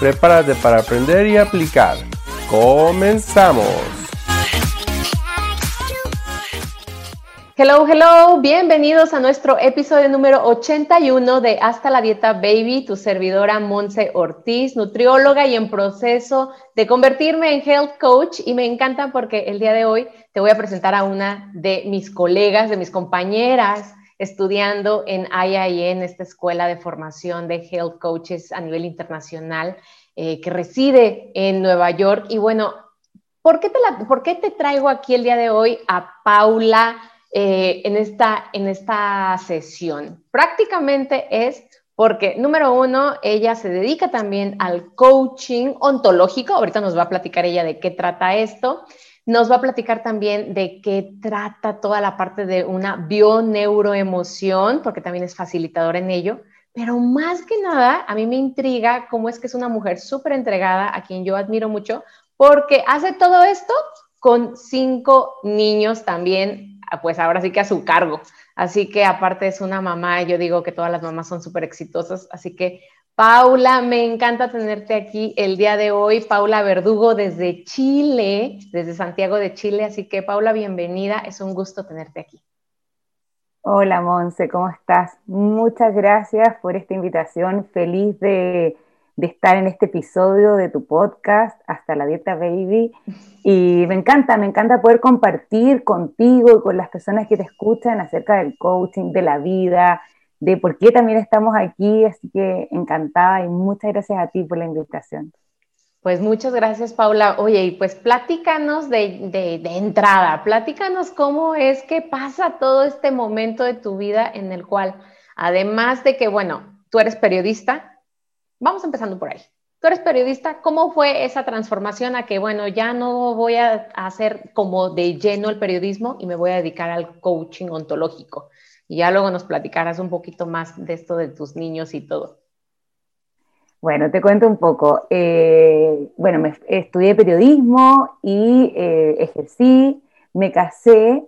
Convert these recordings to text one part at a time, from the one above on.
Prepárate para aprender y aplicar. ¡Comenzamos! Hello, hello, bienvenidos a nuestro episodio número 81 de Hasta la Dieta Baby, tu servidora Monse Ortiz, nutrióloga y en proceso de convertirme en health coach. Y me encanta porque el día de hoy te voy a presentar a una de mis colegas, de mis compañeras estudiando en IIN, en esta escuela de formación de health coaches a nivel internacional, eh, que reside en Nueva York. Y bueno, ¿por qué, te ¿por qué te traigo aquí el día de hoy a Paula? Eh, en, esta, en esta sesión. Prácticamente es porque, número uno, ella se dedica también al coaching ontológico. Ahorita nos va a platicar ella de qué trata esto. Nos va a platicar también de qué trata toda la parte de una bioneuroemoción, porque también es facilitadora en ello. Pero más que nada, a mí me intriga cómo es que es una mujer súper entregada, a quien yo admiro mucho, porque hace todo esto con cinco niños también pues ahora sí que a su cargo. Así que aparte es una mamá, yo digo que todas las mamás son súper exitosas. Así que Paula, me encanta tenerte aquí el día de hoy. Paula Verdugo desde Chile, desde Santiago de Chile. Así que Paula, bienvenida. Es un gusto tenerte aquí. Hola Monse, ¿cómo estás? Muchas gracias por esta invitación. Feliz de de estar en este episodio de tu podcast, Hasta la Dieta Baby. Y me encanta, me encanta poder compartir contigo y con las personas que te escuchan acerca del coaching, de la vida, de por qué también estamos aquí. Así que encantada y muchas gracias a ti por la invitación. Pues muchas gracias, Paula. Oye, y pues platícanos de, entrada, platícanos cómo es que pasa todo este momento de tu vida en el cual, además de que, bueno, tú eres periodista, Vamos empezando por ahí. Tú eres periodista, ¿cómo fue esa transformación a que, bueno, ya no voy a hacer como de lleno el periodismo y me voy a dedicar al coaching ontológico? Y ya luego nos platicarás un poquito más de esto de tus niños y todo. Bueno, te cuento un poco. Eh, bueno, me, estudié periodismo y eh, ejercí, me casé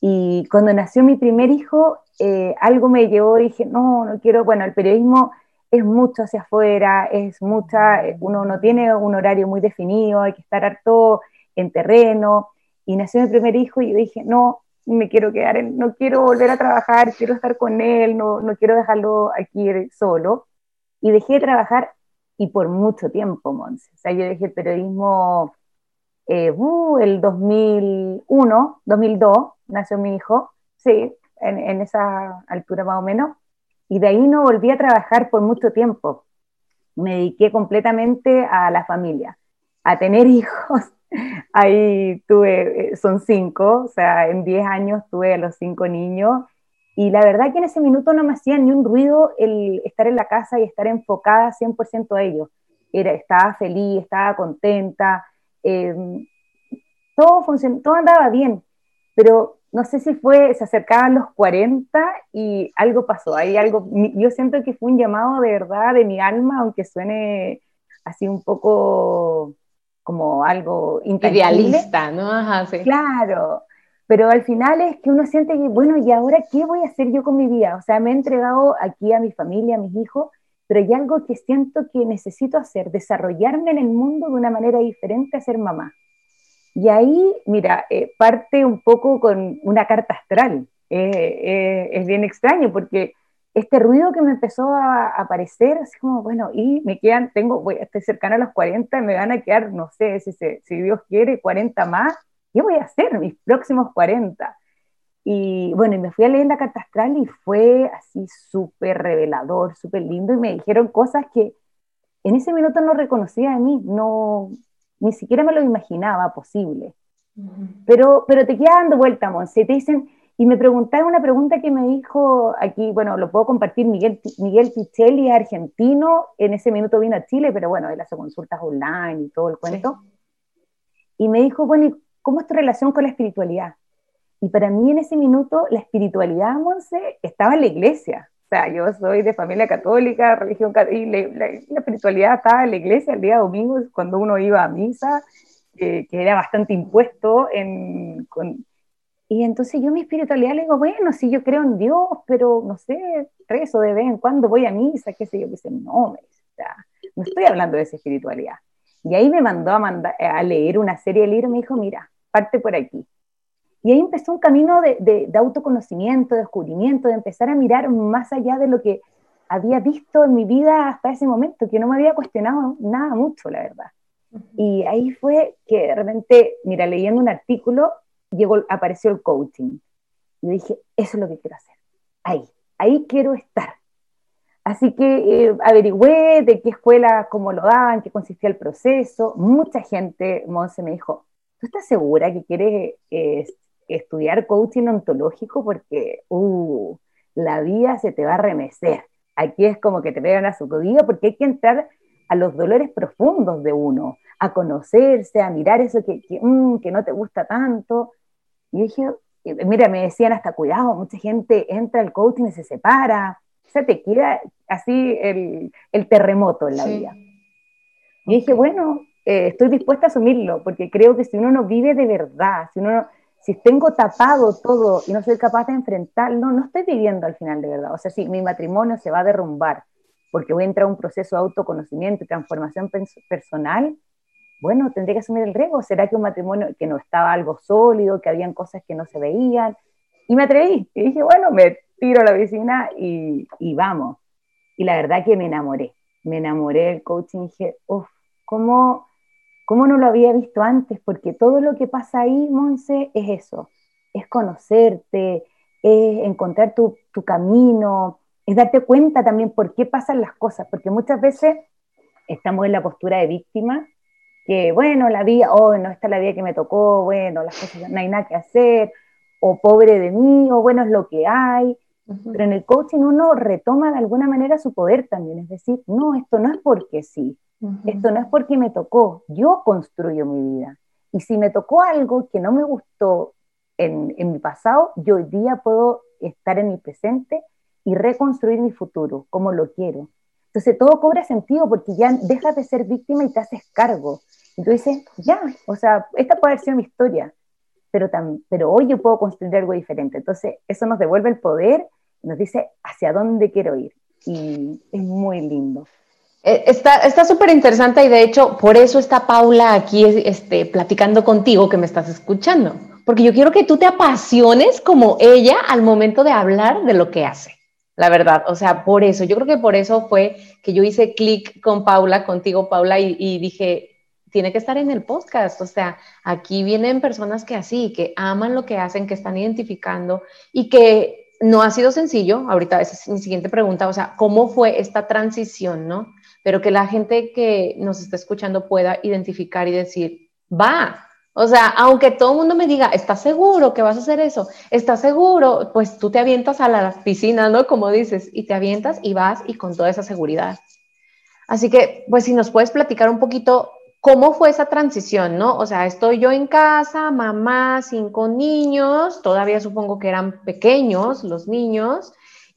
y cuando nació mi primer hijo, eh, algo me llevó dije, no, no quiero, bueno, el periodismo es mucho hacia afuera, es mucha, uno no tiene un horario muy definido, hay que estar harto en terreno, y nació mi primer hijo y yo dije, no, me quiero quedar, en, no quiero volver a trabajar, quiero estar con él, no, no quiero dejarlo aquí solo, y dejé de trabajar y por mucho tiempo, Monse, o sea, yo dejé el periodismo eh, uh, el 2001, 2002, nació mi hijo, sí, en, en esa altura más o menos, y de ahí no volví a trabajar por mucho tiempo. Me dediqué completamente a la familia, a tener hijos. Ahí tuve, eh, son cinco, o sea, en diez años tuve a los cinco niños. Y la verdad que en ese minuto no me hacía ni un ruido el estar en la casa y estar enfocada 100% a ellos. Era, estaba feliz, estaba contenta, eh, todo, todo andaba bien, pero no sé si fue, se acercaban los 40 y algo pasó, hay algo, yo siento que fue un llamado de verdad de mi alma, aunque suene así un poco como algo idealista, ¿no? Ajá, sí. Claro, pero al final es que uno siente que, bueno, ¿y ahora qué voy a hacer yo con mi vida? O sea, me he entregado aquí a mi familia, a mis hijos, pero hay algo que siento que necesito hacer, desarrollarme en el mundo de una manera diferente a ser mamá. Y ahí, mira, eh, parte un poco con una carta astral. Eh, eh, es bien extraño porque este ruido que me empezó a, aparecer, así como, bueno, y me quedan, tengo, voy, estoy cercana a los 40, me van a quedar, no sé, si, si Dios quiere, 40 más, ¿qué voy a hacer mis próximos 40? Y bueno, y me fui a leer la carta astral y fue así súper revelador, súper lindo, y me dijeron cosas que en ese minuto no reconocía de mí, no, ni siquiera me lo imaginaba posible. pero, pero te queda dando vuelta, Monse, te dicen, y me preguntaron una pregunta que me dijo aquí, bueno, lo puedo compartir, Miguel, Miguel Pichelli, argentino, en ese minuto vino a Chile, pero bueno, él hace consultas online y todo el cuento. y me dijo, bueno, ¿cómo es tu relación con la espiritualidad? Y para mí en ese minuto la espiritualidad, Monse, estaba en la iglesia. O sea, yo soy de familia católica, religión y la, espiritualidad estaba en la iglesia el día domingo, cuando uno iba a misa, que era bastante impuesto. En, y entonces yo mi espiritualidad le digo, bueno, sí, yo creo en Dios, pero no sé, rezo de vez en cuando, voy a misa, qué sé yo, dice, no, no estoy hablando de esa espiritualidad. Y ahí me mandó a, mandar, a leer una serie de libros, me dijo, mira, parte por aquí. Y ahí empezó un camino de, de, autoconocimiento, de descubrimiento, de empezar a mirar más allá de lo que había visto en mi vida hasta ese momento, que no me había cuestionado nada mucho, la verdad. Y ahí fue que de repente, mira, leyendo un artículo, llegó, apareció el coaching. Y dije, eso es lo que quiero hacer. Ahí, ahí quiero estar. Así que eh, averigüé de qué escuela, cómo lo daban, qué consistía el proceso. Mucha gente, Monse, me dijo, ¿tú estás segura que quieres eh, estudiar coaching ontológico porque uh, la vida se te va a remecer. Aquí es como que te pegan a su rodilla porque hay que entrar a los dolores profundos de uno, a conocerse, a mirar eso que, que, mm, no te gusta tanto. Y dije, eh, mira, me decían hasta cuidado, mucha gente entra al coaching y se separa, o sea, te queda así el, terremoto en la vida. Y dije, bueno, eh, estoy dispuesta a asumirlo, porque creo que si uno no vive de verdad, si uno si tengo tapado todo y no soy capaz de enfrentarlo, no estoy viviendo al final de verdad. O sea, si mi matrimonio se va a derrumbar porque voy a entrar a un proceso de autoconocimiento y transformación personal, bueno, tendré que asumir el riesgo. ¿Será que un matrimonio que no estaba algo sólido, que habían cosas que no se veían? Y me atreví. Y dije, bueno, me tiro a la piscina y, y vamos. Y la verdad que me enamoré. Me enamoré del coaching. Dije, uff, ¿cómo ¿Cómo no lo había visto antes? Porque todo lo que pasa ahí, Monse, es eso, es conocerte, es encontrar tu, camino, es darte cuenta también por qué pasan las cosas, porque muchas veces estamos en la postura de víctima, que bueno, la vida, oh, no, esta es la vida que me tocó, bueno, las cosas, no hay nada que hacer, o pobre de mí, o bueno, es lo que hay. Pero en el coaching uno retoma de alguna manera su poder también, es decir, no, esto no es porque sí, esto no es porque me tocó, yo construyo mi vida. Y si me tocó algo que no me gustó en, mi pasado, yo hoy día puedo estar en mi presente y reconstruir mi futuro como lo quiero. Entonces todo cobra sentido porque ya dejas de ser víctima y te haces cargo. Y tú dices, ya, o sea, esta puede haber sido mi historia, pero, pero hoy yo puedo construir algo diferente. Entonces eso nos devuelve el poder nos dice hacia dónde quiero ir. Y es muy lindo. Eh, está súper interesante y de hecho por eso está Paula aquí este, platicando contigo que me estás escuchando, porque yo quiero que tú te apasiones como ella al momento de hablar de lo que hace, la verdad, o sea, por eso, yo creo que por eso fue que yo hice clic con Paula, contigo Paula, y, y dije, tiene que estar en el podcast, o sea, aquí vienen personas que así, que aman lo que hacen, que están identificando y que no ha sido sencillo, ahorita esa es mi siguiente pregunta, o sea, ¿cómo fue esta transición, no? pero que la gente que nos está escuchando pueda identificar y decir, va. O sea, aunque todo el mundo me diga, ¿estás seguro que vas a hacer eso? ¿Estás seguro? Pues tú te avientas a la piscina, ¿no? Como dices, y te avientas y vas y con toda esa seguridad. Así que, pues si nos puedes platicar un poquito cómo fue esa transición, ¿no? O sea, estoy yo en casa, mamá, cinco niños, todavía supongo que eran pequeños los niños,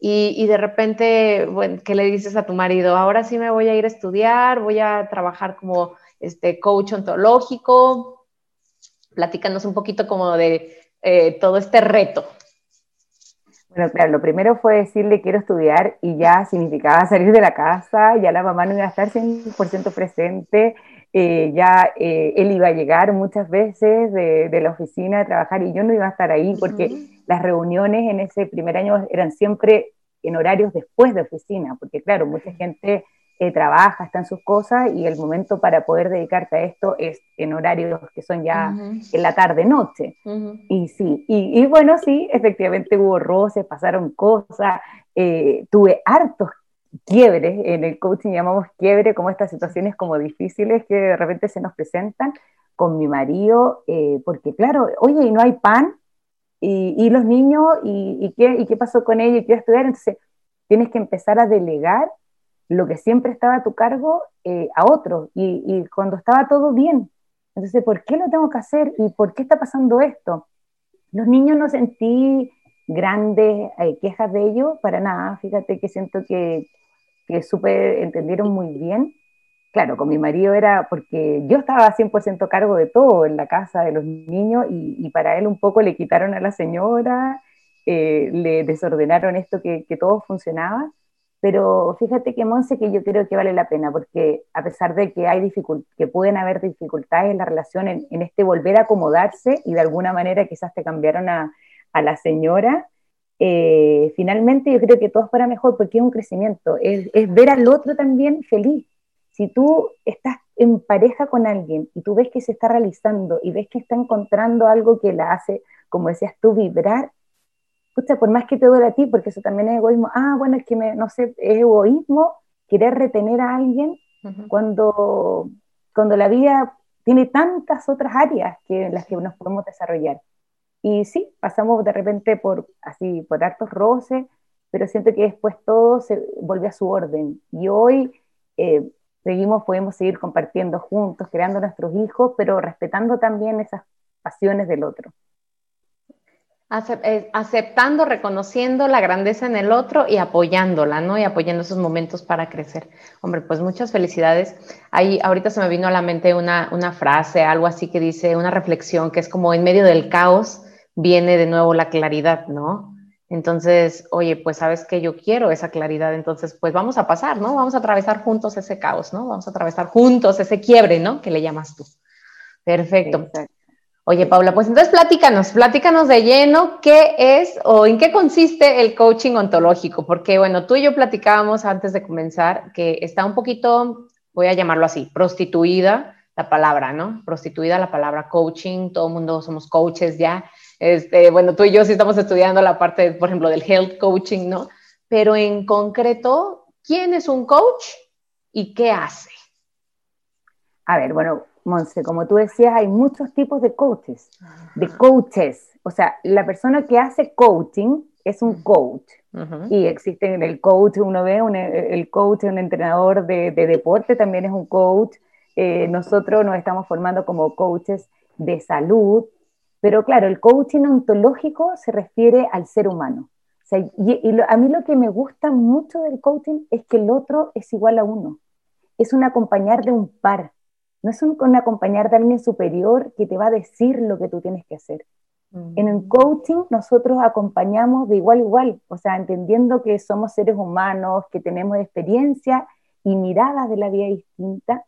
y, de repente, bueno, ¿qué le dices a tu marido? Ahora sí me voy a ir a estudiar, voy a trabajar como este coach ontológico. Platícanos un poquito como de eh, todo este reto. Bueno, claro, lo primero fue decirle quiero estudiar y ya significaba salir de la casa, ya la mamá no iba a estar 100% presente, eh, ya eh, él iba a llegar muchas veces de, de, la oficina a trabajar y yo no iba a estar ahí porque las reuniones en ese primer año eran siempre en horarios después de oficina, porque claro, mucha gente eh, trabaja, está en sus cosas y el momento para poder dedicarte a esto es en horarios que son ya en la tarde-noche. Y sí, y, bueno, sí, efectivamente hubo roces, pasaron cosas, eh, tuve hartos quiebres, en el coaching llamamos quiebre, como estas situaciones como difíciles que de repente se nos presentan con mi marido, eh, porque claro, oye, y no hay pan, y, los niños, y, qué, ¿y qué pasó con ellos? ¿Y qué estudiar? Entonces, tienes que empezar a delegar lo que siempre estaba a tu cargo eh, a otros. Y, cuando estaba todo bien, Entonces, ¿por qué lo tengo que hacer y por qué está pasando esto? Los niños no sentí grandes eh, quejas de ellos, para nada. Fíjate que siento que, que súper entendieron muy bien. Claro, con mi marido era porque yo estaba 100% cargo de todo en la casa de los niños y, para él un poco le quitaron a la señora, eh, le desordenaron esto que, todo funcionaba pero fíjate que Monse que yo creo que vale la pena, porque a pesar de que hay que pueden haber dificultades en la relación, en, este volver a acomodarse y de alguna manera quizás te cambiaron a, a la señora, eh, finalmente yo creo que todo es para mejor porque es un crecimiento, es, es, ver al otro también feliz. Si tú estás en pareja con alguien y tú ves que se está realizando y ves que está encontrando algo que la hace, como decías tú, vibrar, escucha, por más que te duele a ti, porque eso también es egoísmo, ah, bueno, es que me, no sé, es egoísmo querer retener a alguien cuando, cuando la vida tiene tantas otras áreas que, en las que nos podemos desarrollar. Y sí, pasamos de repente por así, por hartos roces, pero siento que después todo se volvió a su orden. Y hoy eh, seguimos, podemos seguir compartiendo juntos, creando nuestros hijos, pero respetando también esas pasiones del otro. Eh, aceptando, reconociendo la grandeza en el otro y apoyándola, ¿no? Y apoyando esos momentos para crecer. Hombre, pues muchas felicidades. Ahí ahorita se me vino a la mente una, una frase, algo así que dice, una reflexión que es como en medio del caos viene de nuevo la claridad, ¿no? Entonces, oye, pues sabes que yo quiero esa claridad, entonces pues vamos a pasar, ¿no? Vamos a atravesar juntos ese caos, ¿no? Vamos a atravesar juntos ese quiebre, ¿no? Que le llamas tú. Perfecto. Oye, Paula, pues entonces platícanos, platícanos de lleno qué es o en qué consiste el coaching ontológico, porque bueno, tú y yo platicábamos antes de comenzar que está un poquito, voy a llamarlo así, prostituida la palabra, ¿no? Prostituida la palabra coaching, todo el mundo somos coaches ya. Este, bueno, tú y yo sí estamos estudiando la parte, por ejemplo, del health coaching, ¿no? Pero en concreto, ¿quién es un coach y qué hace? A ver, bueno, Monse, como tú decías, hay muchos tipos de coaches, de coaches. O sea, la persona que hace coaching es un coach. Y existen el coach, uno ve, el coach, un entrenador de, deporte también es un coach. Eh, nosotros nos estamos formando como coaches de salud. Pero claro, el coaching ontológico se refiere al ser humano. O sea, y, a mí lo que me gusta mucho del coaching es que el otro es igual a uno. Es un acompañar de un par no es un, acompañar de alguien superior que te va a decir lo que tú tienes que hacer. En el coaching nosotros acompañamos de igual a igual, o sea, entendiendo que somos seres humanos, que tenemos experiencia y miradas de la vida distinta,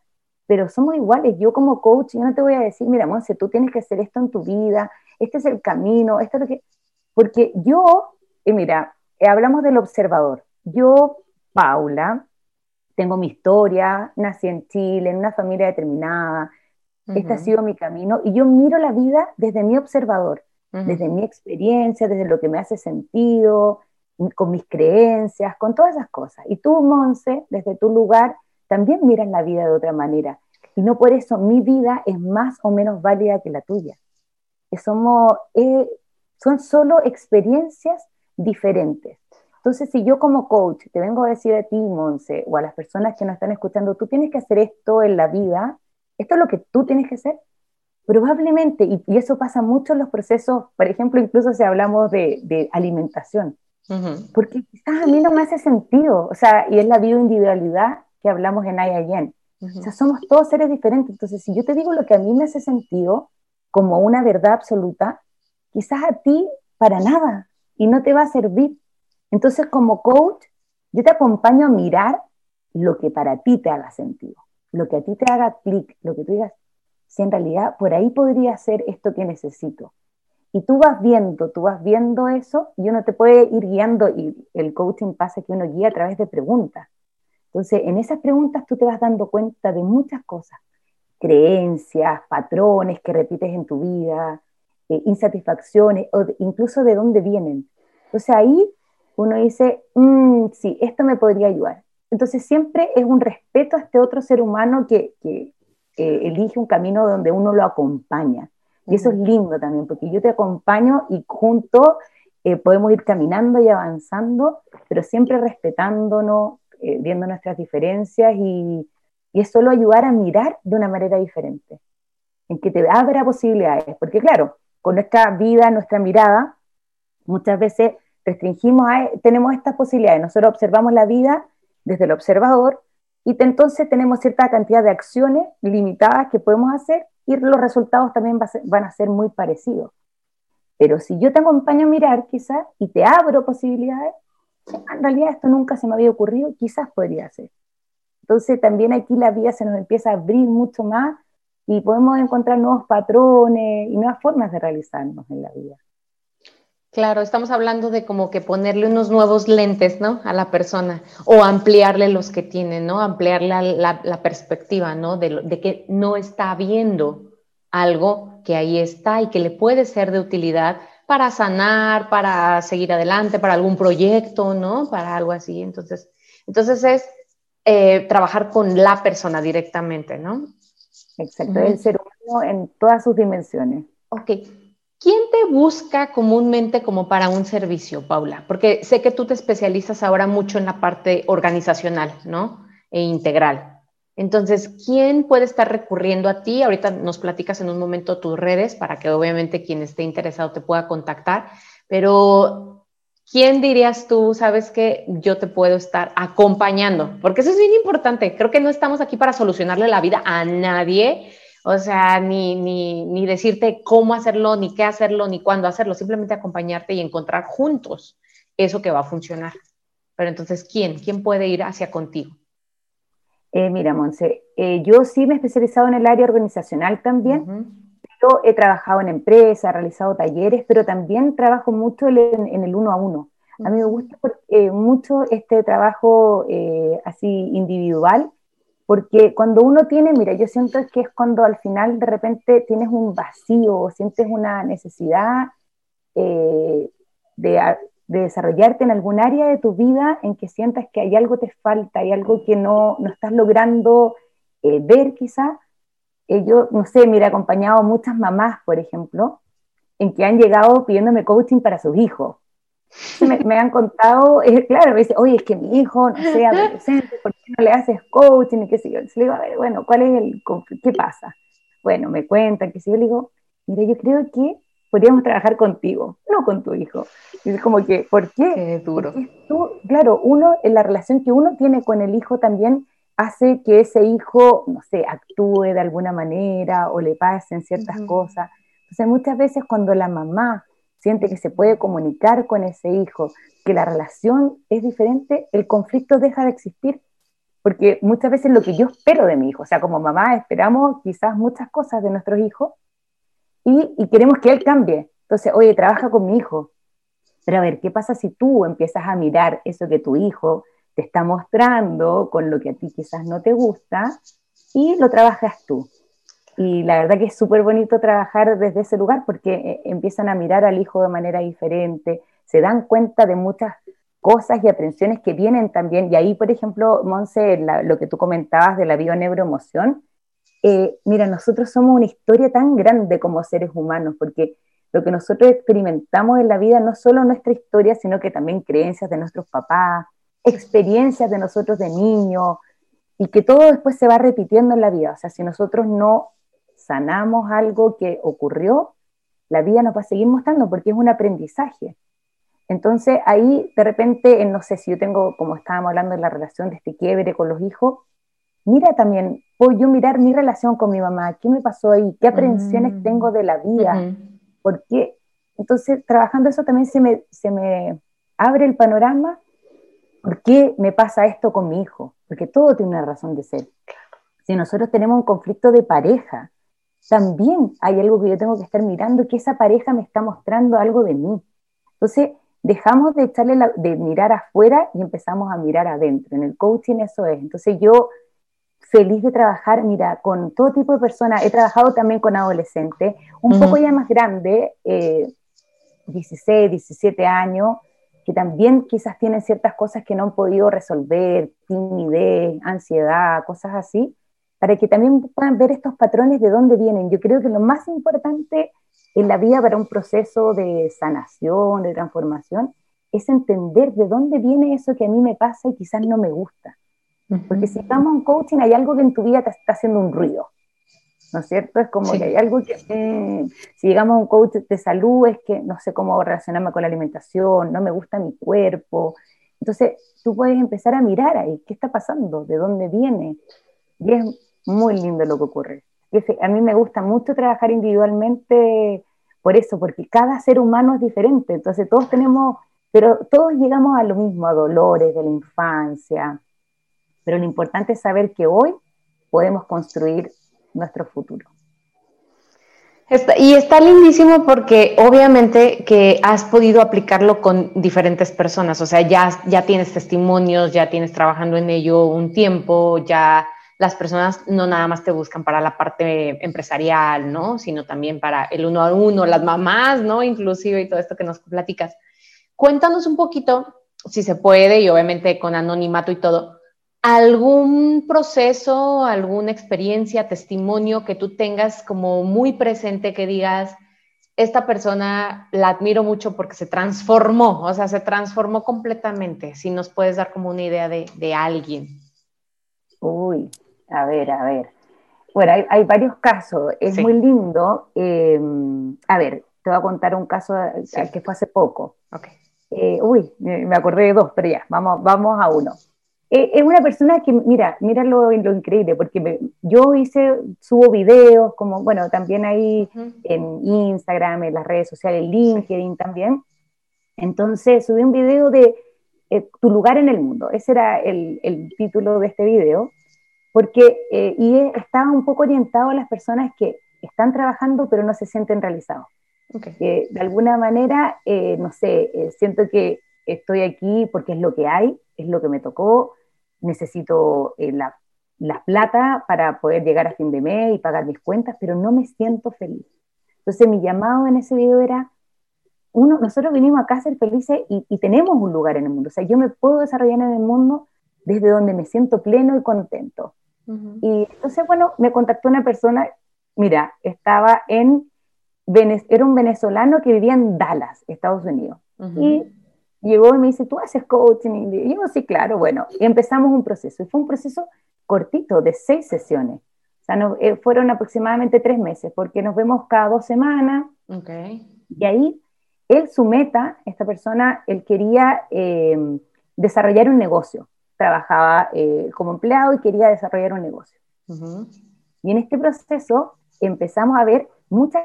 pero somos iguales. Yo como coach, yo no te voy a decir, mira, Monse, tú tienes que hacer esto en tu vida, este es el camino, esto es lo que... Porque yo, eh, mira, eh, hablamos del observador. Yo, Paula, tengo mi historia, nací en Chile, en una familia determinada, este ha sido mi camino y yo miro la vida desde mi observador, desde mi experiencia, desde lo que me hace sentido, con mis creencias, con todas esas cosas. Y tú, Monse, desde tu lugar, también miras la vida de otra manera. Y no por eso mi vida es más o menos válida que la tuya. somos, eh, son solo experiencias diferentes. Entonces, si yo como coach te vengo a decir a ti, Monse, o a las personas que nos están escuchando, tú tienes que hacer esto en la vida, esto es lo que tú tienes que hacer, probablemente, y, eso pasa mucho en los procesos, por ejemplo, incluso si hablamos de, alimentación, porque quizás a mí no me hace sentido, o sea, y es la bioindividualidad que hablamos en IIN. O sea, somos todos seres diferentes. Entonces, si yo te digo lo que a mí me hace sentido como una verdad absoluta, quizás a ti para nada y no te va a servir. Entonces, como coach, yo te acompaño a mirar lo que para ti te haga sentido, lo que a ti te haga clic, lo que tú digas, si en realidad por ahí podría ser esto que necesito. Y tú vas viendo, tú vas viendo eso y uno te puede ir guiando y el coaching pasa que uno guía a través de preguntas. Entonces, en esas preguntas tú te vas dando cuenta de muchas cosas, creencias, patrones que repites en tu vida, eh, insatisfacciones, o incluso de dónde vienen. Entonces ahí uno dice, mm, sí, esto me podría ayudar. Entonces siempre es un respeto a este otro ser humano que, elige un camino donde uno lo acompaña. Y eso es lindo también, porque yo te acompaño y juntos eh, podemos ir caminando y avanzando, pero siempre respetándonos, eh, viendo nuestras diferencias y, y es solo ayudar a mirar de una manera diferente. en que te abra posibilidades, porque claro, con nuestra vida, nuestra mirada, muchas veces restringimos, tenemos estas posibilidades, nosotros observamos la vida desde el observador y entonces tenemos cierta cantidad de acciones limitadas que podemos hacer y los resultados también van a ser muy parecidos. Pero si yo te acompaño a mirar quizás y te abro posibilidades, en realidad esto nunca se me había ocurrido, quizás podría ser. Entonces también aquí la vida se nos empieza a abrir mucho más y podemos encontrar nuevos patrones y nuevas formas de realizarnos en la vida. Claro, estamos hablando de como que ponerle unos nuevos lentes, ¿no? A la persona o ampliarle los que tiene, ¿no? Ampliarle la, perspectiva, ¿no? De, de, que no está viendo algo que ahí está y que le puede ser de utilidad para sanar, para seguir adelante, para algún proyecto, ¿no? Para algo así. Entonces, entonces es eh, trabajar con la persona directamente, ¿no? Exacto, el ser humano en todas sus dimensiones. Ok. ¿Quién te busca comúnmente como para un servicio, Paula? Porque sé que tú te especializas ahora mucho en la parte organizacional, ¿no? E integral. Entonces, ¿quién puede estar recurriendo a ti? Ahorita nos platicas en un momento tus redes para que obviamente quien esté interesado te pueda contactar, pero ¿quién dirías tú, sabes que yo te puedo estar acompañando? Porque eso es bien importante. Creo que no estamos aquí para solucionarle la vida a nadie, o sea, ni, ni, ni decirte cómo hacerlo, ni qué hacerlo, ni cuándo hacerlo, simplemente acompañarte y encontrar juntos eso que va a funcionar. Pero entonces, ¿quién? ¿Quién puede ir hacia contigo? Eh, mira, Monse, eh, yo sí me he especializado en el área organizacional también. Yo he trabajado en empresas, he realizado talleres, pero también trabajo mucho en, el uno a uno. A mí me gusta eh, mucho este trabajo así individual, porque cuando uno tiene, mira, yo siento que es cuando al final de repente tienes un vacío, sientes una necesidad de, de desarrollarte en algún área de tu vida en que sientas que hay algo te falta, hay algo que no, no estás logrando eh, ver quizá. Eh, yo, no sé, mira, he acompañado a muchas mamás, por ejemplo, en que han llegado pidiéndome coaching para sus hijos. Me, me, han contado, eh, claro, me dice, oye, es que mi hijo, no sé, adolescente, ¿por qué no le haces coaching? Y qué sé yo. le digo, a ver, bueno, ¿cuál es el, qué pasa? Bueno, me cuentan, que si yo le digo, mira, yo creo que podríamos trabajar contigo, no con tu hijo. Y es como que, ¿por qué? Qué duro. Tú, claro, uno, en la relación que uno tiene con el hijo también hace que ese hijo, no sé, actúe de alguna manera o le pasen ciertas cosas. Entonces muchas veces cuando la mamá siente que se puede comunicar con ese hijo, que la relación es diferente, el conflicto deja de existir. Porque muchas veces lo que yo espero de mi hijo, o sea, como mamá esperamos quizás muchas cosas de nuestros hijos, y, queremos que él cambie. Entonces, oye, trabaja con mi hijo. Pero a ver, ¿qué pasa si tú empiezas a mirar eso que tu hijo te está mostrando con lo que a ti quizás no te gusta y lo trabajas tú? Y la verdad que es súper bonito trabajar desde ese lugar porque eh, empiezan a mirar al hijo de manera diferente, se dan cuenta de muchas cosas y aprensiones que vienen también. Y ahí, por ejemplo, Monse, lo que tú comentabas de la bioneuroemoción, eh, mira, nosotros somos una historia tan grande como seres humanos, porque lo que nosotros experimentamos en la vida no solo nuestra historia, sino que también creencias de nuestros papás, experiencias de nosotros de niños, y que todo después se va repitiendo en la vida. O sea, si nosotros no sanamos algo que ocurrió, la vida nos va a seguir mostrando porque es un aprendizaje. Entonces ahí de repente, no sé si yo tengo, como estábamos hablando de la relación de este quiebre con los hijos, mira también, puedo yo mirar mi relación con mi mamá, qué me pasó ahí, qué aprensiones mm. tengo de la vida, porque entonces trabajando eso también se me, se me abre el panorama, ¿por qué me pasa esto con mi hijo? Porque todo tiene una razón de ser. Si nosotros tenemos un conflicto de pareja, también hay algo que yo tengo que estar mirando, que esa pareja me está mostrando algo de mí. Entonces, dejamos de, echarle de mirar afuera y empezamos a mirar adentro. En el coaching eso es. Entonces yo feliz de trabajar, mira, con todo tipo de personas. He trabajado también con adolescentes, un poco ya más grande, 16, eh, 17 años, que también quizás tienen ciertas cosas que no han podido resolver, timidez, ansiedad, cosas así, para que también puedan ver estos patrones de dónde vienen. Yo creo que lo más importante en la vida para un proceso de sanación, de transformación, es entender de dónde viene eso que a mí me pasa y quizás no me gusta. Porque si estamos en coaching hay algo que en tu vida te está haciendo un ruido. ¿no es cierto? Es como que hay algo que, mm, si llegamos a un coach de salud, es que no sé cómo relacionarme con la alimentación, no me gusta mi cuerpo. Entonces, tú puedes empezar a mirar ahí, ¿qué está pasando? ¿De dónde viene? Y es muy lindo lo que ocurre. a mí me gusta mucho trabajar individualmente por eso, porque cada ser humano es diferente, entonces todos tenemos, pero todos llegamos a lo mismo, a dolores de la infancia, pero lo importante es saber que hoy podemos construir nuestro futuro. y está lindísimo porque obviamente que has podido aplicarlo con diferentes personas, o sea, ya, ya tienes testimonios, ya tienes trabajando en ello un tiempo, ya las personas no nada más te buscan para la parte empresarial, ¿no? Sino también para el uno a uno, las mamás, ¿no? Inclusive y todo esto que nos platicas. Cuéntanos un poquito, si se puede, y obviamente con anonimato y todo, algún proceso, alguna experiencia, testimonio que tú tengas como muy presente que digas, esta persona la admiro mucho porque se transformó, o sea, se transformó completamente. Si nos puedes dar como una idea de, de alguien. Uy, a ver, a ver. Bueno, hay, varios casos. Es muy lindo. Eh, a ver, te voy a contar un caso que fue hace poco. Okay. Eh, uy, me acordé de dos, pero ya, vamos, vamos a uno. Eh, es una persona que, mira, mira lo, increíble, porque yo hice, subo videos, como, bueno, también ahí en Instagram, en las redes sociales, LinkedIn también. Entonces subí un video de tu lugar en el mundo. Ese era el, el título de este video porque eh, y estaba un poco orientado a las personas que están trabajando pero no se sienten realizados. de alguna manera, eh, no sé, eh, siento que estoy aquí porque es lo que hay, es lo que me tocó, necesito la, la, plata para poder llegar a fin de mes y pagar mis cuentas, pero no me siento feliz. Entonces mi llamado en ese video era, uno, nosotros vinimos acá a ser felices y, y tenemos un lugar en el mundo, o sea, yo me puedo desarrollar en el mundo desde donde me siento pleno y contento. Y entonces, bueno, me contactó una persona, mira, estaba en, era un venezolano que vivía en Dallas, Estados Unidos. Y llegó y me dice, ¿tú haces coaching? Y yo, sí, claro, bueno, y empezamos un proceso. Y fue un proceso cortito, de seis sesiones. O sea, no, eh, fueron aproximadamente tres meses, porque nos vemos cada dos semanas. Okay. Y ahí, él, su meta, esta persona, él quería eh, desarrollar un negocio trabajaba eh, como empleado y quería desarrollar un negocio. Y en este proceso empezamos a ver muchas...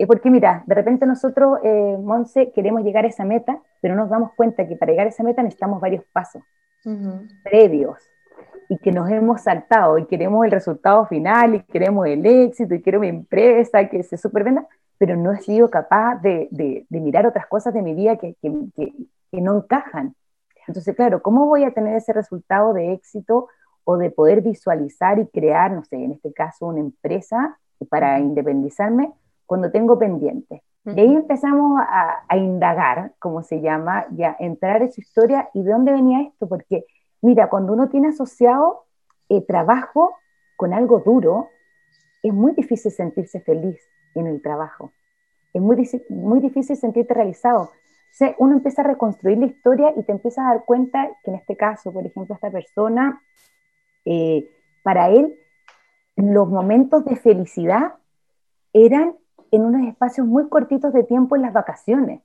Eh, porque mira, de repente nosotros, eh, Monse, queremos llegar a esa meta, pero nos damos cuenta que para llegar a esa meta necesitamos varios pasos previos y que nos hemos saltado y queremos el resultado final y queremos el éxito y quiero mi empresa que se supervenda, pero no he sido capaz de, de, mirar otras cosas de mi vida que, que, que no encajan. Entonces, claro, ¿cómo voy a tener ese resultado de éxito o de poder visualizar y crear, no sé, en este caso, una empresa para independizarme cuando tengo pendiente? De ahí empezamos a, indagar, como se llama, ya entrar en su historia y de dónde venía esto, porque mira, cuando uno tiene asociado eh, trabajo con algo duro, es muy difícil sentirse feliz en el trabajo, es muy, muy difícil sentirte realizado. Uno empieza a reconstruir la historia y te empiezas a dar cuenta que en este caso, por ejemplo, esta persona, eh, para él, los momentos de felicidad eran en unos espacios muy cortitos de tiempo en las vacaciones.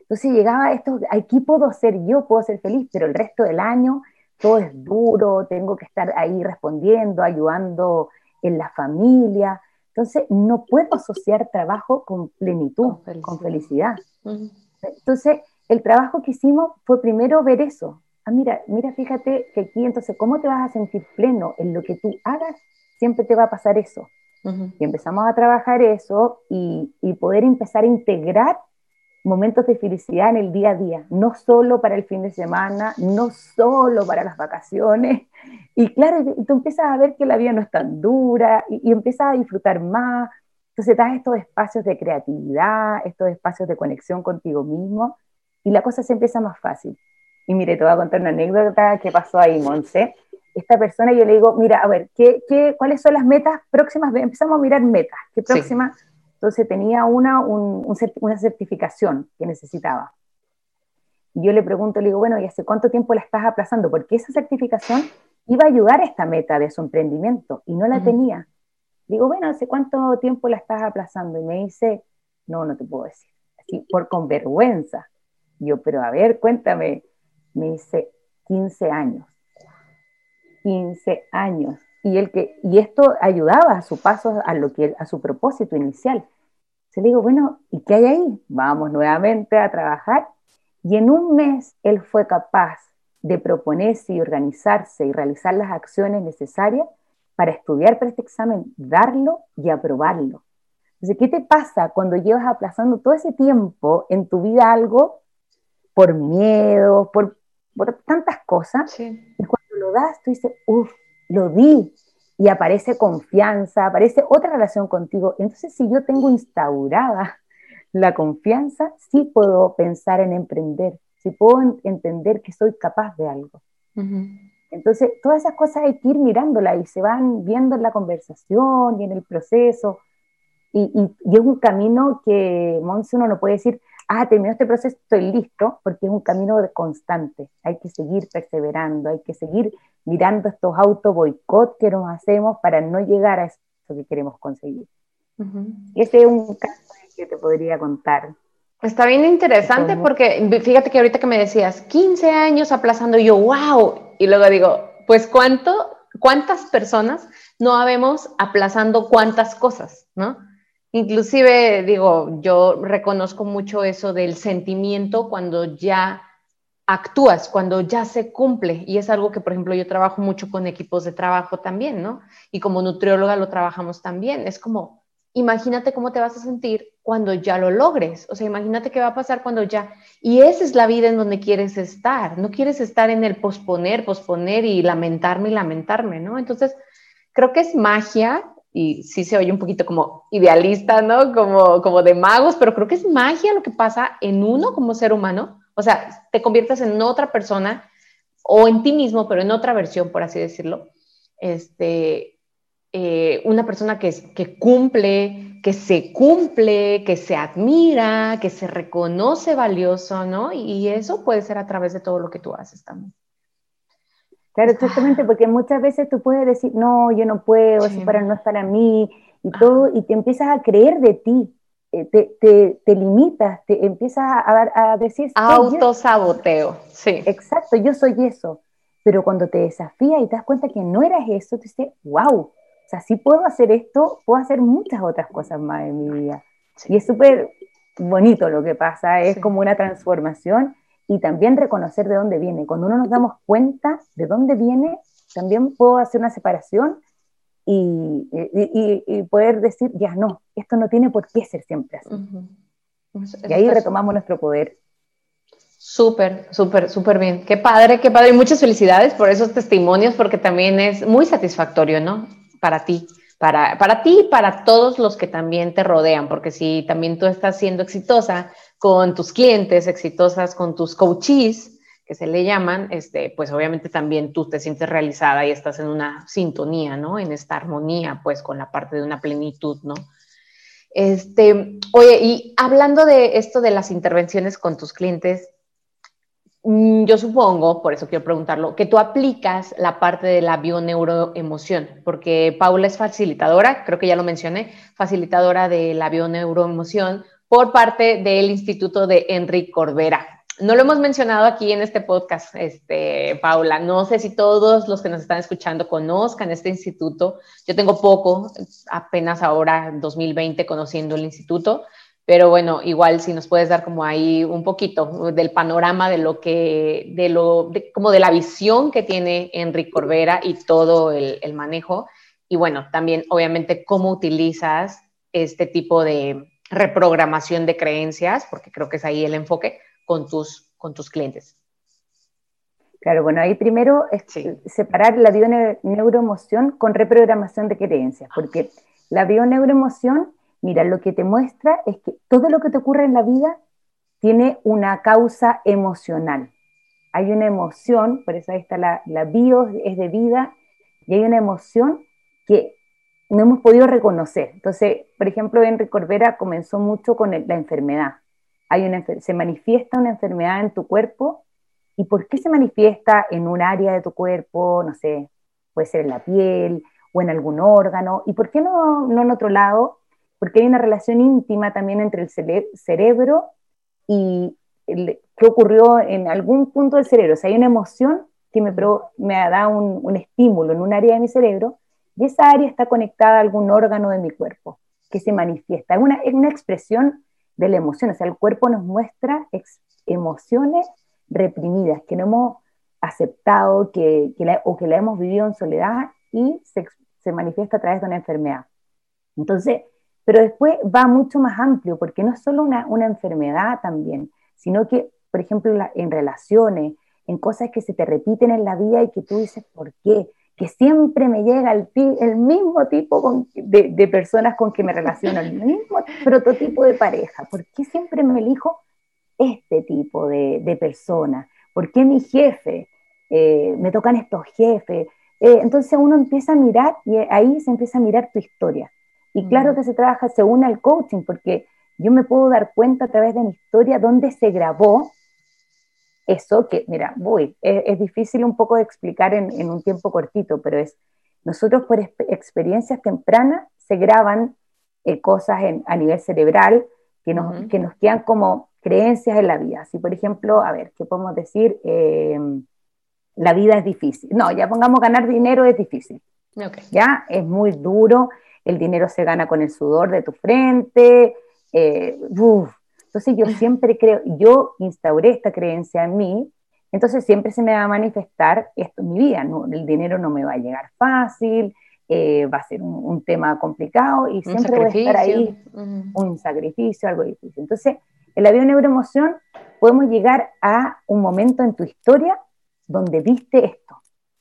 Entonces llegaba esto, aquí puedo ser yo, puedo ser feliz, pero el resto del año todo es duro, tengo que estar ahí respondiendo, ayudando en la familia. Entonces no puedo asociar trabajo con plenitud, con felicidad. Entonces, el trabajo que hicimos fue primero ver eso. Ah, mira, mira, fíjate que aquí entonces, ¿cómo te vas a sentir pleno en lo que tú hagas? Siempre te va a pasar eso. Y empezamos a trabajar eso y, y, poder empezar a integrar momentos de felicidad en el día a día, no solo para el fin de semana, no solo para las vacaciones. Y claro, tú empiezas a ver que la vida no es tan dura y, y empiezas a disfrutar más, entonces das estos espacios de creatividad, estos espacios de conexión contigo mismo y la cosa se empieza más fácil. Y mire, te voy a contar una anécdota que pasó ahí, Monse. Esta persona yo le digo, mira, a ver, ¿qué, qué, cuáles son las metas próximas? Empezamos a mirar metas. ¿Qué próxima? Entonces tenía una, una certificación que necesitaba. Y yo le pregunto, le digo, bueno, ¿y hace cuánto tiempo la estás aplazando? Porque esa certificación iba a ayudar a esta meta de su emprendimiento y no la tenía. Digo, bueno, ¿hace cuánto tiempo la estás aplazando? Y me dice, no, no te puedo decir. Así, por con vergüenza. Yo, pero a ver, cuéntame. Me dice, 15 años. 15 años. Y, el que, y esto ayudaba a su paso, a, lo que, a su propósito inicial. Se le digo, bueno, ¿y qué hay ahí? Vamos nuevamente a trabajar. Y en un mes él fue capaz de proponerse y organizarse y realizar las acciones necesarias para estudiar para este examen, darlo y aprobarlo. Entonces, ¿qué te pasa cuando llevas aplazando todo ese tiempo en tu vida algo por miedo, por, por tantas cosas? Y cuando lo das, tú dices, uff, lo di. Y aparece confianza, aparece otra relación contigo. Entonces, si yo tengo instaurada la confianza, sí puedo pensar en emprender, sí puedo entender que soy capaz de algo. Entonces, todas esas cosas hay que ir mirándolas y se van viendo en la conversación y en el proceso. Y, y, es un camino que, Monse, uno no puede decir, ah, terminó este proceso, estoy listo, porque es un camino constante. Hay que seguir perseverando, hay que seguir mirando estos auto boicot que nos hacemos para no llegar a eso que queremos conseguir. Ese es un caso que te podría contar. Está bien interesante porque fíjate que ahorita que me decías 15 años aplazando, yo, wow, y luego digo, pues cuánto, cuántas personas no habemos aplazando cuántas cosas, ¿no? Inclusive, digo, yo reconozco mucho eso del sentimiento cuando ya actúas, cuando ya se cumple. Y es algo que, por ejemplo, yo trabajo mucho con equipos de trabajo también, ¿no? Y como nutrióloga lo trabajamos también. Es como, imagínate cómo te vas a sentir cuando ya lo logres. O sea, imagínate qué va a pasar cuando ya... Y esa es la vida en donde quieres estar. No quieres estar en el posponer, posponer y lamentarme y lamentarme, ¿no? Entonces, creo que es magia y sí se oye un poquito como idealista, ¿no? Como, como de magos, pero creo que es magia lo que pasa en uno como ser humano. O sea, te conviertes en otra persona o en ti mismo, pero en otra versión, por así decirlo. Este, eh, una persona que, que cumple, que se cumple, que se admira, que se reconoce valioso, ¿no? Y eso puede ser a través de todo lo que tú haces también. Claro, exactamente, porque muchas veces tú puedes decir, no, yo no puedo, eso para, no es para mí, y todo, y te empiezas a creer de ti, eh, te, te, te limitas, te empiezas a, a decir... Autosaboteo, sí. Exacto, yo soy eso. Pero cuando te desafías y te das cuenta que no eras eso, te dices, wow, o sea, si puedo hacer esto, puedo hacer muchas otras cosas más en mi vida. Y es súper bonito lo que pasa, es como una transformación y también reconocer de dónde viene. Cuando uno nos damos cuenta de dónde viene, también puedo hacer una separación y, y, poder decir, ya no, esto no tiene por qué ser siempre así. Y ahí retomamos nuestro poder. Súper, súper, súper bien. Qué padre, qué padre. Y muchas felicidades por esos testimonios, porque también es muy satisfactorio, ¿no? para ti, para, para ti y para todos los que también te rodean, porque si también tú estás siendo exitosa con tus clientes, exitosas con tus coaches, que se le llaman, este, pues obviamente también tú te sientes realizada y estás en una sintonía, ¿no? En esta armonía, pues con la parte de una plenitud, ¿no? Este, oye, y hablando de esto de las intervenciones con tus clientes, yo supongo, por eso quiero preguntarlo, que tú aplicas la parte de la bioneuroemoción, porque Paula es facilitadora, creo que ya lo mencioné, facilitadora de la bioneuroemoción por parte del Instituto de Enrique Corbera. No lo hemos mencionado aquí en este podcast, este, Paula. No sé si todos los que nos están escuchando conozcan este instituto. Yo tengo poco, apenas ahora, 2020, conociendo el instituto pero bueno, igual si nos puedes dar como ahí un poquito del panorama de lo que, de lo, como de la visión que tiene Enrique Corbera y todo el, el, manejo. Y bueno, también obviamente cómo utilizas este tipo de reprogramación de creencias, porque creo que es ahí el enfoque con tus, con tus clientes. Claro, bueno, ahí primero es separar la bioneuroemoción con reprogramación de creencias, porque la bioneuroemoción Mira, lo que te muestra es que todo lo que te ocurre en la vida tiene una causa emocional. Hay una emoción, por eso ahí está la, bio, es de vida, y hay una emoción que no hemos podido reconocer. Entonces, por ejemplo, Enrique Corbera comenzó mucho con la enfermedad. Hay una, se manifiesta una enfermedad en tu cuerpo, ¿y por qué se manifiesta en un área de tu cuerpo? No sé, puede ser en la piel, o en algún órgano. ¿Y por qué no, no en otro lado? Porque hay una relación íntima también entre el cerebro y qué ocurrió en algún punto del cerebro. O sea, hay una emoción que me, me da un, un estímulo en un área de mi cerebro y esa área está conectada a algún órgano de mi cuerpo que se manifiesta. Es una, es una expresión de la emoción, o sea, el cuerpo nos muestra emociones reprimidas que no hemos aceptado que, que o que la hemos vivido en soledad y se, se, manifiesta a través de una enfermedad. Entonces, pero después va mucho más amplio, porque no es solo una, una enfermedad también, sino que, por ejemplo, en relaciones, en cosas que se te repiten en la vida y que tú dices, ¿por qué? Que siempre me llega el, el mismo tipo de, de, personas con que me relaciono, el mismo prototipo de pareja. ¿Por qué siempre me elijo este tipo de, de persona? ¿Por qué mi jefe? Eh, me tocan estos jefes. Eh, entonces uno empieza a mirar y ahí se empieza a mirar tu historia. Y claro que se trabaja según el coaching, porque yo me puedo dar cuenta a través de mi historia dónde se grabó eso que, mira, voy, es, difícil un poco de explicar en, un tiempo cortito, pero es, nosotros por experiencias tempranas se graban eh, cosas a nivel cerebral que nos, que nos quedan como creencias en la vida. Así, por ejemplo, a ver, ¿qué podemos decir? Eh, la vida es difícil. No, ya pongamos ganar dinero es difícil. Ya, es muy duro, el dinero se gana con el sudor de tu frente. Eh, entonces yo siempre creo, yo instauré esta creencia en mí, entonces siempre se me va a manifestar esto en mi vida, el dinero no me va a llegar fácil, eh, va a ser un, tema complicado y siempre voy a estar ahí, un sacrificio, algo difícil. Entonces, en la neuroemoción podemos llegar a un momento en tu historia donde viste esto,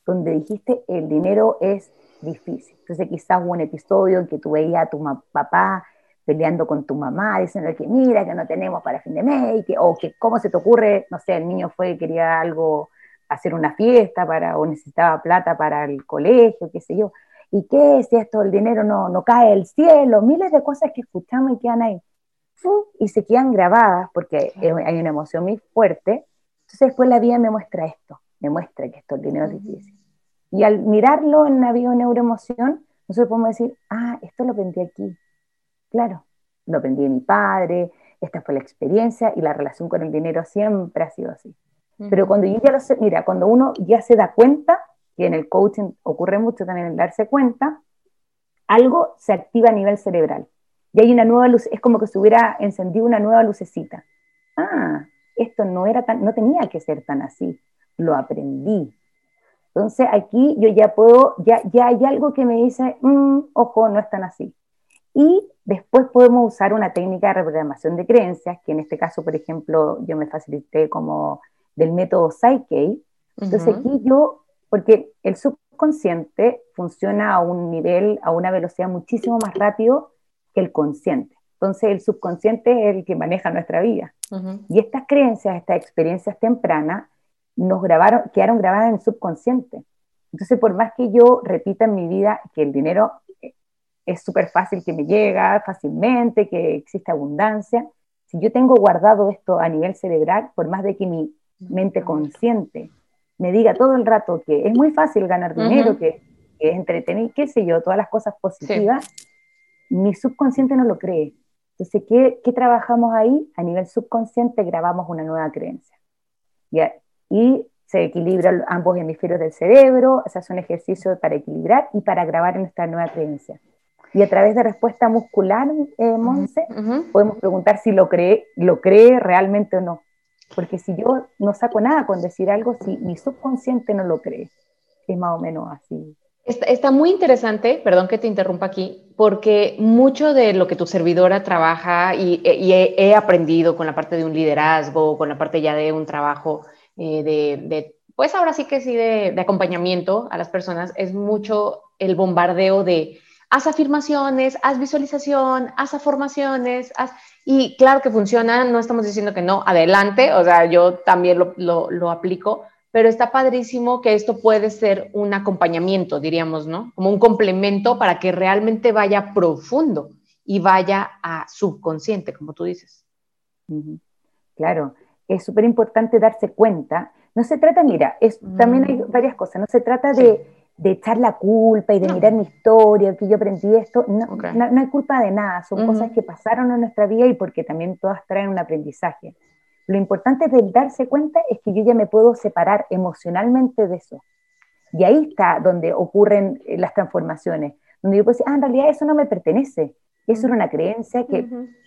donde dijiste el dinero es difícil. Entonces quizás hubo un episodio en que tú veías a tu papá peleando con tu mamá, diciendo que mira, que no tenemos para fin de mes, o que cómo se te ocurre, no sé, el niño fue, quería algo, hacer una fiesta para, o necesitaba plata para el colegio, qué sé yo. ¿Y qué si esto, el dinero no, no cae del cielo? Miles de cosas que escuchamos y quedan ahí y se quedan grabadas porque hay una emoción muy fuerte. Entonces después la vida me muestra esto, me muestra que esto el dinero es difícil. Y al mirarlo en la neuroemoción nosotros podemos decir, ah, esto lo aprendí aquí. Claro, lo aprendí de mi padre, esta fue la experiencia y la relación con el dinero siempre ha sido así. Pero cuando yo ya lo sé, mira, cuando uno ya se da cuenta, que en el coaching ocurre mucho también el darse cuenta, algo se activa a nivel cerebral y hay una nueva luz, es como que se hubiera encendido una nueva lucecita. Ah, esto no era tan, no tenía que ser tan así, lo aprendí. Entonces aquí yo ya puedo, ya, ya hay algo que me dice, mm, ojo, no es tan así. Y después podemos usar una técnica de reprogramación de creencias, que en este caso, por ejemplo, yo me facilité como del método Psyche. Entonces aquí yo, porque el subconsciente funciona a un nivel, a una velocidad muchísimo más rápido que el consciente. Entonces el subconsciente es el que maneja nuestra vida. Y estas creencias, estas experiencias tempranas, nos grabaron, quedaron grabadas en el subconsciente. Entonces, por más que yo repita en mi vida que el dinero es súper fácil que me llega fácilmente, que existe abundancia, si yo tengo guardado esto a nivel cerebral, por más de que mi mente consciente me diga todo el rato que es muy fácil ganar dinero, que, es entretenido, qué sé yo, todas las cosas positivas, mi subconsciente no lo cree. Entonces, ¿qué, ¿qué, trabajamos ahí? A nivel subconsciente grabamos una nueva creencia. Y se equilibran ambos hemisferios del cerebro, se hace un ejercicio para equilibrar y para grabar en esta nueva creencia. Y a través de respuesta muscular, eh, Monse, podemos preguntar si lo cree, lo cree realmente o no. Porque si yo no saco nada con decir algo, si mi subconsciente no lo cree, es más o menos así. Está, muy interesante, perdón que te interrumpa aquí, porque mucho de lo que tu servidora trabaja y, he, aprendido con la parte de un liderazgo, con la parte ya de un trabajo eh, de, pues ahora sí que sí, de, acompañamiento a las personas, es mucho el bombardeo de haz afirmaciones, haz visualización, haz afirmaciones, haz... y claro que funciona, no estamos diciendo que no, adelante, o sea, yo también lo, lo aplico, pero está padrísimo que esto puede ser un acompañamiento, diríamos, ¿no? Como un complemento para que realmente vaya profundo y vaya a subconsciente, como tú dices. Claro, es súper importante darse cuenta. No se trata, mira, es, también hay varias cosas, no se trata de, echar la culpa y de mirar mi historia, que yo aprendí esto, no, no, hay culpa de nada, son cosas que pasaron en nuestra vida y porque también todas traen un aprendizaje. Lo importante de darse cuenta es que yo ya me puedo separar emocionalmente de eso. Y ahí está donde ocurren eh, las transformaciones, donde yo puedo decir, ah, en realidad eso no me pertenece, eso era una creencia que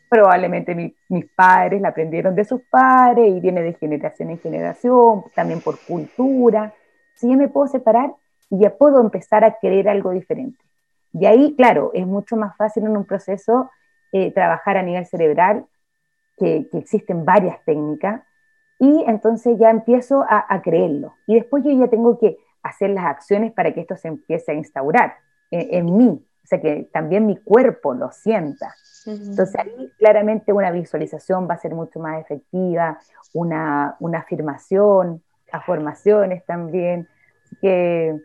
probablemente mis padres la aprendieron de sus padres y viene de generación en generación, también por cultura. Si yo me puedo separar y ya puedo empezar a creer algo diferente. Y ahí, claro, es mucho más fácil en un proceso eh, trabajar a nivel cerebral, que, existen varias técnicas, y entonces ya empiezo a, creerlo. Y después yo ya tengo que hacer las acciones para que esto se empiece a instaurar en mí, o sea, que también mi cuerpo lo sienta. Entonces ahí claramente una visualización va a ser mucho más efectiva, una, una afirmación, afirmaciones también, que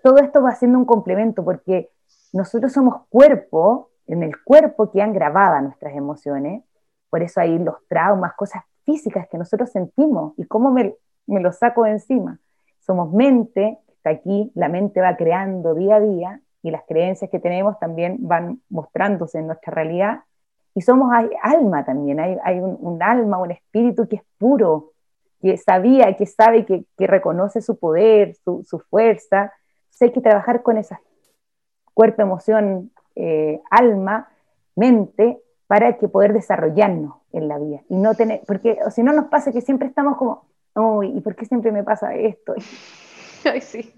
todo esto va siendo un complemento porque nosotros somos cuerpo, en el cuerpo que han grabado nuestras emociones, por eso hay los traumas, cosas físicas que nosotros sentimos y cómo me, me lo saco de encima. Somos mente, está aquí, la mente va creando día a día y las creencias que tenemos también van mostrándose en nuestra realidad. Y somos hay alma también, hay, hay un, alma, un espíritu que es puro, que sabía, que sabe, que, que reconoce su poder, su, su fuerza. Entonces hay que trabajar con esa cuerpo, emoción, eh, alma, mente, para que poder desarrollarnos en la vida. Y no tener, porque si no nos pasa que siempre estamos como, uy, ¿y por qué siempre me pasa esto? Ay, sí.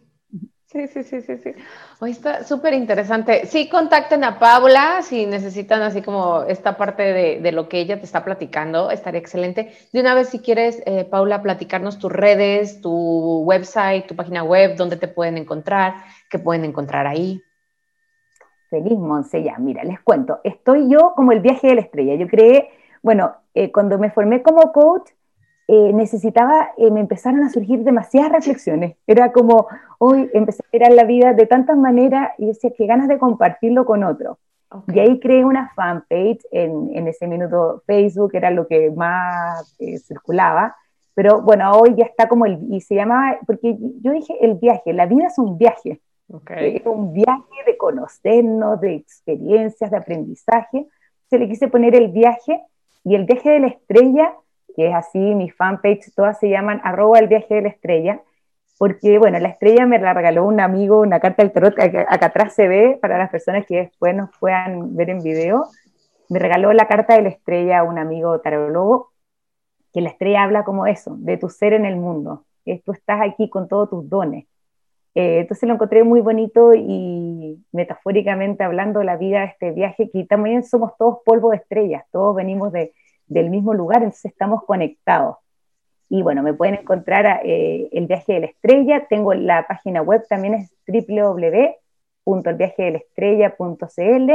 Sí, sí, sí, sí, sí. Hoy está súper interesante. Sí, contacten a Paula si necesitan así como esta parte de, lo que ella te está platicando, estaría excelente. De una vez, si quieres, eh, Paula, platicarnos tus redes, tu website, tu página web, dónde te pueden encontrar, qué pueden encontrar ahí. Feliz, Monse, mira, les cuento. Estoy yo como el viaje de la estrella. Yo creé, bueno, eh, cuando me formé como coach, eh, necesitaba, eh, me empezaron a surgir demasiadas reflexiones. Era como, hoy empecé a mirar la vida de tantas maneras y decía, que ganas de compartirlo con otro. Y ahí creé una fanpage en, en, ese minuto Facebook, era lo que más eh, circulaba. Pero bueno, hoy ya está como el, y se llamaba, porque yo dije el viaje, la vida es un viaje. Es un viaje de conocernos, de experiencias, de aprendizaje. Se le quise poner el viaje y el viaje de la estrella que es así, mi fanpage, todas se llaman arroba el viaje de la estrella, porque, bueno, la estrella me la regaló un amigo, una carta del tarot, acá, atrás se ve, para las personas que después nos puedan ver en video, me regaló la carta de la estrella un amigo tarólogo, que la estrella habla como eso, de tu ser en el mundo, que tú estás aquí con todos tus dones. Eh, entonces lo encontré muy bonito y metafóricamente hablando la vida de este viaje, que también somos todos polvo de estrellas, todos venimos de, del mismo lugar, entonces estamos conectados. Y bueno, me pueden encontrar eh, el viaje de la estrella, tengo la página web también es www.elviajedelaestrella.cl.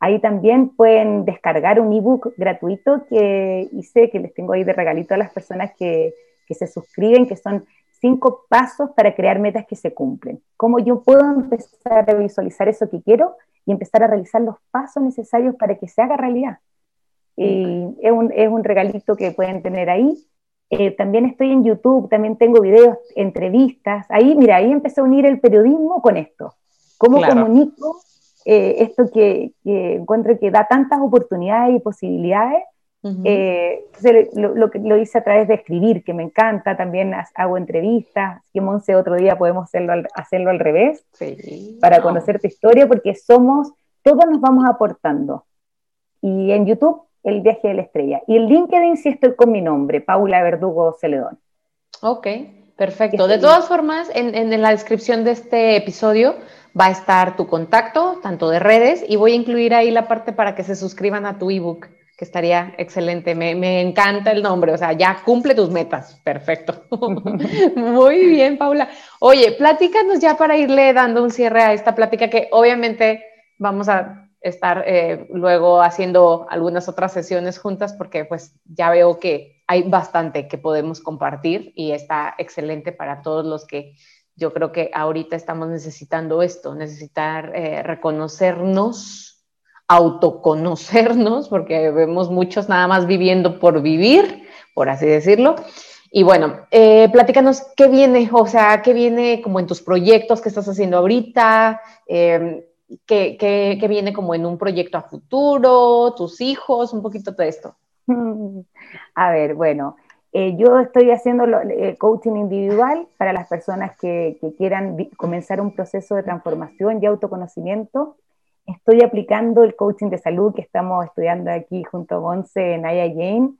Ahí también pueden descargar un ebook gratuito que hice, que les tengo ahí de regalito a las personas que, que se suscriben, que son cinco pasos para crear metas que se cumplen. Cómo yo puedo empezar a visualizar eso que quiero y empezar a realizar los pasos necesarios para que se haga realidad y es un, es un regalito que pueden tener ahí. Eh, también estoy en YouTube, también tengo videos, entrevistas. Ahí, mira, ahí empecé a unir el periodismo con esto. ¿Cómo comunico eh, esto que, que, encuentro que da tantas oportunidades y posibilidades? Eh, lo, lo, lo, hice a través de escribir, que me encanta. También hago entrevistas. Que Monse, otro día podemos hacerlo al, hacerlo al revés, para conocer tu historia, porque somos, todos nos vamos aportando. Y en YouTube el viaje de la estrella. Y el LinkedIn sí estoy con mi nombre, Paula Verdugo Celedón. Ok, perfecto. De todas formas, en, la descripción de este episodio va a estar tu contacto, tanto de redes, y voy a incluir ahí la parte para que se suscriban a tu ebook, que estaría excelente. Me, me encanta el nombre, o sea, ya cumple tus metas. Perfecto. Muy bien, Paula. Oye, platícanos ya para irle dando un cierre a esta plática que obviamente vamos a estar eh, luego haciendo algunas otras sesiones juntas porque pues ya veo que hay bastante que podemos compartir y está excelente para todos los que yo creo que ahorita estamos necesitando esto, necesitar eh, reconocernos, autoconocernos, porque vemos muchos nada más viviendo por vivir, por así decirlo, Y bueno, eh, platícanos qué viene, o sea, qué viene como en tus proyectos que estás haciendo ahorita, qué, qué, viene como en un proyecto a futuro, tus hijos, un poquito de esto. A ver, bueno, eh, yo estoy haciendo eh, coaching individual para las personas que, que, quieran comenzar un proceso de transformación y autoconocimiento. Estoy aplicando el coaching de salud que estamos estudiando aquí junto a Monse en Aya Jane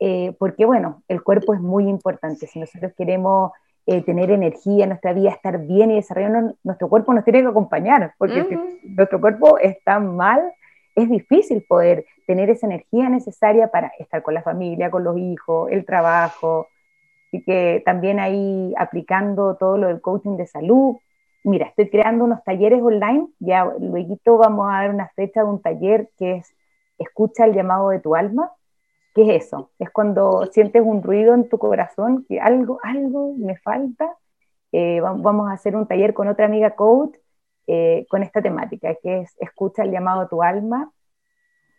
eh, porque bueno, el cuerpo es muy importante. Si nosotros queremos eh, tener energía en nuestra vida, estar bien y desarrollarnos, nuestro cuerpo nos tiene que acompañar, porque si nuestro cuerpo está mal, es difícil poder tener esa energía necesaria para estar con la familia, con los hijos, el trabajo. Así que también ahí aplicando todo lo del coaching de salud. Mira, estoy creando unos talleres online, ya luego vamos a dar una fecha de un taller que es Escucha el llamado de tu alma, ¿Qué es eso? Es cuando sientes un ruido en tu corazón, que algo, algo me falta. Eh, vamos a hacer un taller con otra amiga coach eh, con esta temática, que es escucha el llamado a tu alma,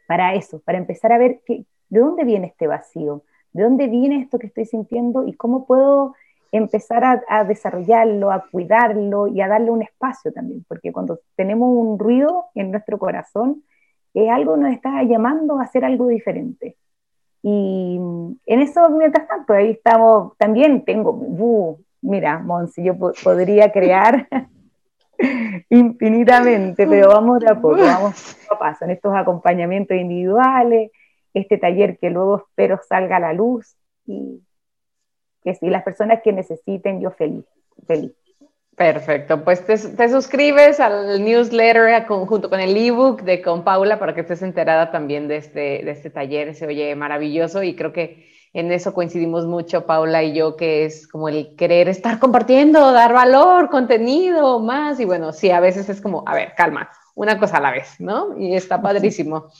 para eso, para empezar a ver de dónde viene este vacío, de dónde viene esto que estoy sintiendo y cómo puedo empezar a, a, desarrollarlo, a cuidarlo y a darle un espacio también, porque cuando tenemos un ruido en nuestro corazón, algo nos está llamando a hacer algo diferente. Y en eso, mientras tanto, ahí estamos, también tengo, uh, mira, Monsi, yo podría crear infinitamente, pero vamos de a poco, vamos a paso, en estos acompañamientos individuales, este taller que luego espero salga a la luz y que si las personas que necesiten, yo feliz, feliz. Perfecto, pues te, suscribes al newsletter junto con el ebook de con Paula para que estés enterada también de este, de este taller, se oye maravilloso y creo que en eso coincidimos mucho Paula y yo, que es como el querer estar compartiendo, dar valor, contenido, más y bueno, sí, a veces es como, a ver, calma, una cosa a la vez, ¿no? Y está padrísimo.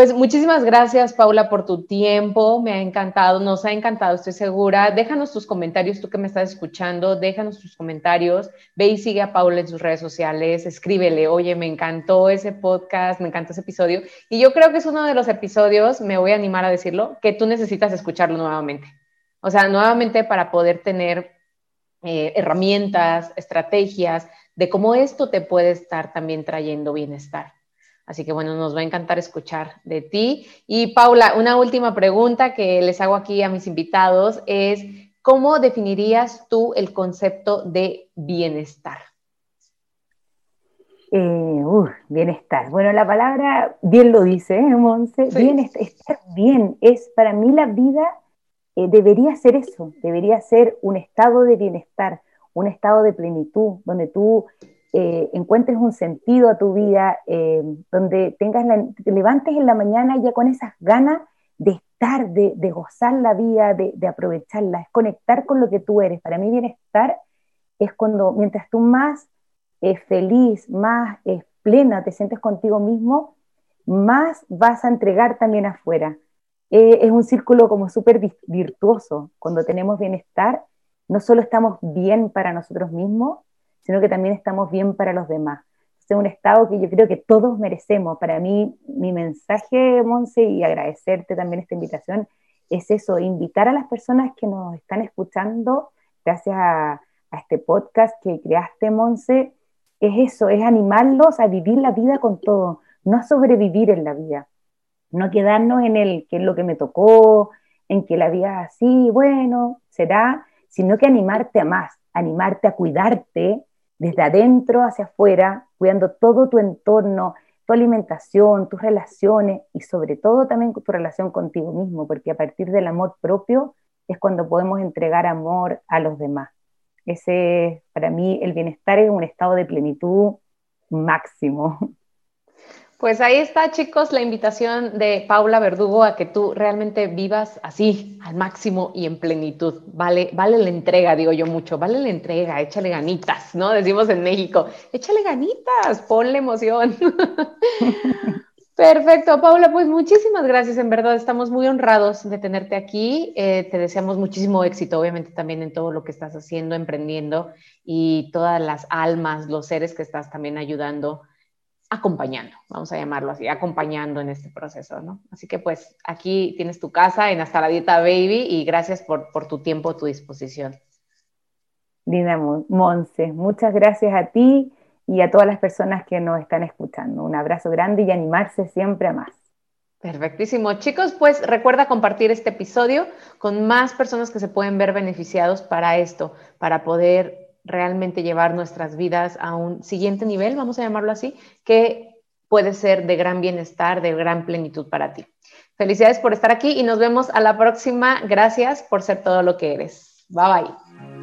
Pues muchísimas gracias, Paula, por tu tiempo. Me ha encantado, nos ha encantado, estoy segura. Déjanos tus comentarios, tú que me estás escuchando, déjanos tus comentarios. Ve y sigue a Paula en sus redes sociales, escríbele, oye, me encantó ese podcast, me encantó ese episodio. Y yo creo que es uno de los episodios, me voy a animar a decirlo, que tú necesitas escucharlo nuevamente. O sea, nuevamente para poder tener eh, herramientas, estrategias de cómo esto te puede estar también trayendo bienestar. Así que bueno, nos va a encantar escuchar de ti. Y Paula, una última pregunta que les hago aquí a mis invitados es, ¿cómo definirías tú el concepto de bienestar? Eh, bienestar. Bueno, la palabra bien lo dice, ¿eh, Monse. Bienestar, estar bien es para mí la vida eh, debería ser eso, debería ser un estado de bienestar, un estado de plenitud, donde tú eh, encuentres un sentido a tu vida, eh, donde tengas te levantes en la mañana ya con esas ganas de estar, de, gozar la vida, de, aprovecharla, es conectar con lo que tú eres. Para mí bienestar es cuando mientras tú más eh, feliz, más plena te sientes contigo mismo, más vas a entregar también afuera. es un círculo como súper virtuoso. Cuando tenemos bienestar, no solo estamos bien para nosotros mismos, sino que también estamos bien para los demás. Es un estado que yo creo que todos merecemos. Para mí, mi mensaje, Monse, y agradecerte también esta invitación, es eso, invitar a las personas que nos están escuchando, gracias a, este podcast que creaste, Monse, es eso, es animarlos a vivir la vida con todo, no a sobrevivir en la vida, no quedarnos en el que es lo que me tocó, en que la vida así, bueno, será, sino que animarte a más, animarte a cuidarte, desde adentro hacia afuera, cuidando todo tu entorno, tu alimentación, tus relaciones y sobre todo también tu relación contigo mismo, porque a partir del amor propio es cuando podemos entregar amor a los demás. Ese, para mí, el bienestar es un estado de plenitud máximo. Pues ahí está, chicos, la invitación de Paula Verdugo a que tú realmente vivas así, al máximo y en plenitud. Vale, vale la entrega, digo yo mucho, vale la entrega, échale ganitas, ¿no? Decimos en México, échale ganitas, ponle emoción. Perfecto, Paula, pues muchísimas gracias, en verdad estamos muy honrados de tenerte aquí. Eh, te deseamos muchísimo éxito, obviamente también en todo lo que estás haciendo, emprendiendo y todas las almas, los seres que estás también ayudando acompañando, vamos a llamarlo así, acompañando en este proceso, ¿no? Así que pues aquí tienes tu casa en Hasta la Dieta Baby y gracias por, por tu tiempo, tu disposición. Linda Monse, muchas gracias a ti y a todas las personas que nos están escuchando. Un abrazo grande y animarse siempre a más. Perfectísimo. Chicos, pues recuerda compartir este episodio con más personas que se pueden ver beneficiados para esto, para poder realmente llevar nuestras vidas a un siguiente nivel, vamos a llamarlo así, que puede ser de gran bienestar, de gran plenitud para ti. Felicidades por estar aquí y nos vemos a la próxima. Gracias por ser todo lo que eres. Bye bye.